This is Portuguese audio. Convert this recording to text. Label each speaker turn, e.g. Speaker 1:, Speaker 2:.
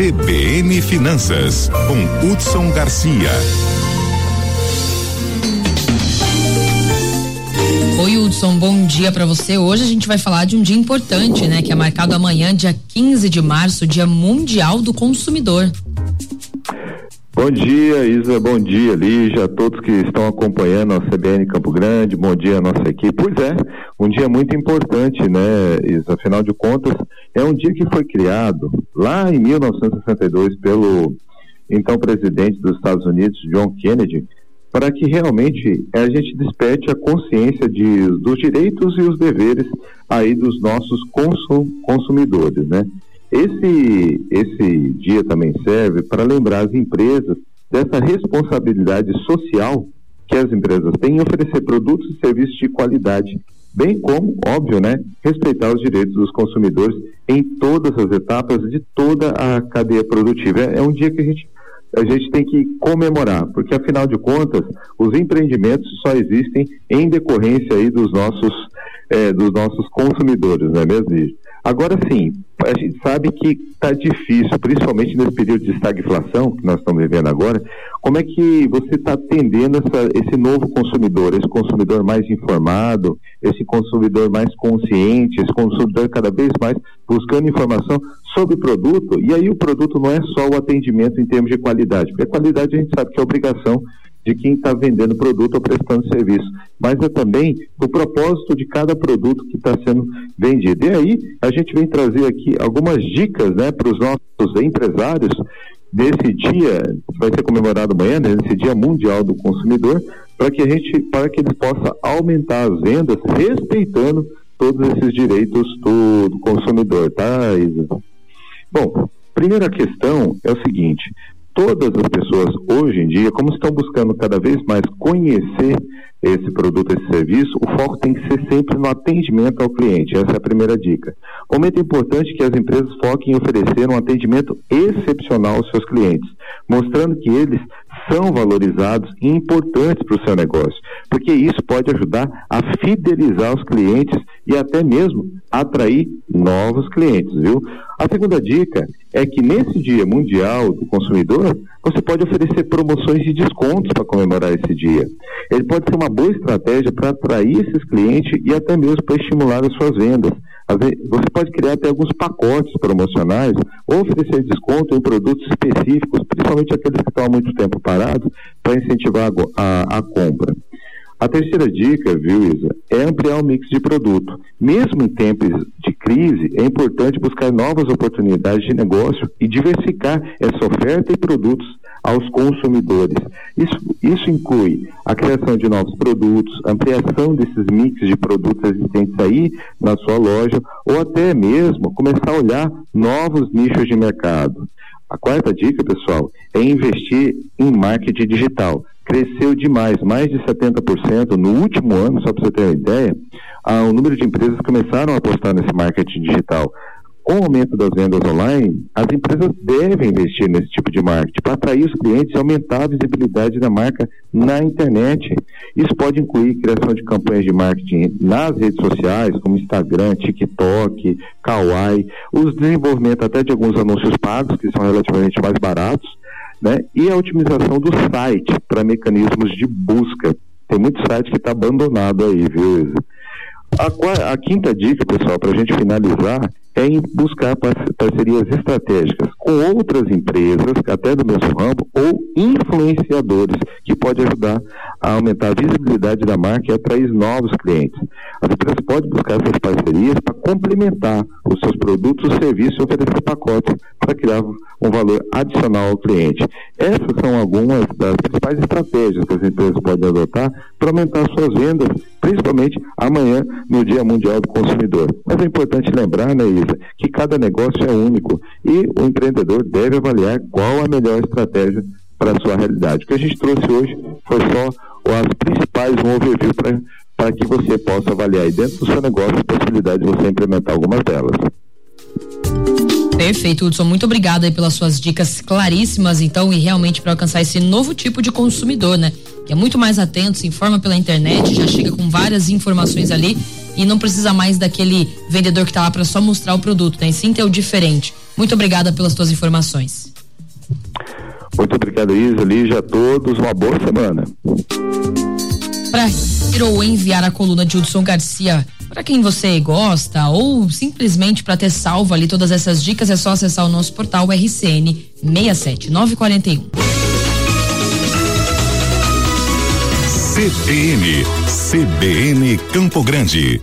Speaker 1: CBN Finanças, com Hudson Garcia.
Speaker 2: Oi, Hudson, bom dia para você. Hoje a gente vai falar de um dia importante, né? Que é marcado amanhã, dia 15 de março, Dia Mundial do Consumidor.
Speaker 3: Bom dia, Isa, bom dia, Lígia, a todos que estão acompanhando a CBN Campo Grande, bom dia a nossa equipe. Pois é, um dia muito importante, né, Isa? Afinal de contas, é um dia que foi criado lá em 1962 pelo então presidente dos Estados Unidos, John Kennedy, para que realmente a gente desperte a consciência de, dos direitos e os deveres aí dos nossos consum, consumidores, né? Esse, esse dia também serve para lembrar as empresas dessa responsabilidade social que as empresas têm em oferecer produtos e serviços de qualidade, bem como, óbvio, né, respeitar os direitos dos consumidores em todas as etapas de toda a cadeia produtiva. É, é um dia que a gente a gente tem que comemorar, porque afinal de contas, os empreendimentos só existem em decorrência aí dos nossos, é, dos nossos consumidores, não é mesmo? Agora sim, a gente sabe que está difícil, principalmente nesse período de estagflação que nós estamos vivendo agora, como é que você está atendendo essa, esse novo consumidor, esse consumidor mais informado, esse consumidor mais consciente, esse consumidor cada vez mais buscando informação sobre o produto, e aí o produto não é só o atendimento em termos de qualidade, porque a qualidade a gente sabe que é obrigação de quem está vendendo produto ou prestando serviço, mas é também o propósito de cada produto que está sendo vendido. E aí a gente vem trazer aqui algumas dicas né, para os nossos empresários nesse dia, vai ser comemorado amanhã, né, nesse Dia Mundial do Consumidor, para que a gente, para que ele possa aumentar as vendas, respeitando todos esses direitos do, do consumidor, tá, Isa? Bom, primeira questão é o seguinte: todas as pessoas hoje em dia, como estão buscando cada vez mais conhecer esse produto, esse serviço, o foco tem que ser sempre no atendimento ao cliente. Essa é a primeira dica. Momento importante que as empresas foquem em oferecer um atendimento excepcional aos seus clientes, mostrando que eles são valorizados e importantes para o seu negócio, porque isso pode ajudar a fidelizar os clientes e até mesmo atrair novos clientes, viu? A segunda dica é que nesse Dia Mundial do Consumidor, você pode oferecer promoções e descontos para comemorar esse dia. Ele pode ser uma boa estratégia para atrair esses clientes e até mesmo para estimular as suas vendas. Você pode criar até alguns pacotes promocionais ou oferecer desconto em produtos específicos, principalmente aqueles que estão há muito tempo parados, para incentivar a, a, compra. A terceira dica, viu, Isa, é ampliar o mix de produto. Mesmo em tempos de crise, é importante buscar novas oportunidades de negócio e diversificar essa oferta e produtos aos consumidores. Isso, isso inclui a criação de novos produtos, ampliação desses mix de produtos existentes aí na sua loja, ou até mesmo começar a olhar novos nichos de mercado. A quarta dica, pessoal, é investir em marketing digital cresceu demais, mais de 70% no último ano, só para você ter uma ideia, ah, o número de empresas começaram a apostar nesse marketing digital. Com o aumento das vendas online, as empresas devem investir nesse tipo de marketing para atrair os clientes e aumentar a visibilidade da marca na internet. Isso pode incluir criação de campanhas de marketing nas redes sociais, como Instagram, TikTok, Kawaii, o desenvolvimento até de alguns anúncios pagos, que são relativamente mais baratos, né? E a otimização do site para mecanismos de busca. Tem muito site que está abandonado aí, viu, A, a quinta dica, pessoal, para a gente finalizar, é em buscar parcerias estratégicas com outras empresas, até do mesmo ramo, ou influenciadores, que pode ajudar a aumentar a visibilidade da marca e atrair novos clientes. As empresas podem buscar essas parcerias para complementar os seus produtos serviços e oferecer pacotes para criar um valor adicional ao cliente. Essas são algumas das principais estratégias que as empresas podem adotar para aumentar suas vendas, principalmente amanhã, no Dia Mundial do Consumidor. Mas é importante lembrar, né, Isa, que cada negócio é único e o empreendedor deve avaliar qual a melhor estratégia para a sua realidade. O que a gente trouxe hoje foi só as principais, um overview para que você possa avaliar aí dentro do seu negócio a possibilidade de você implementar algumas delas.
Speaker 2: Perfeito, Hudson. Muito obrigada aí pelas suas dicas claríssimas, então, e realmente para alcançar esse novo tipo de consumidor, né? Que é muito mais atento, se informa pela internet, já chega com várias informações ali e não precisa mais daquele vendedor que está lá para só mostrar o produto, né? E sim ter o diferente. Muito obrigada pelas tuas informações.
Speaker 3: Muito obrigado, Isa, Lígia, a todos. Uma boa semana.
Speaker 2: Para ou enviar a coluna de Hudson Garcia para quem você gosta ou simplesmente para ter salvo ali todas essas dicas, é só acessar o nosso portal RCN 67941.
Speaker 1: CBN, CBN Campo Grande.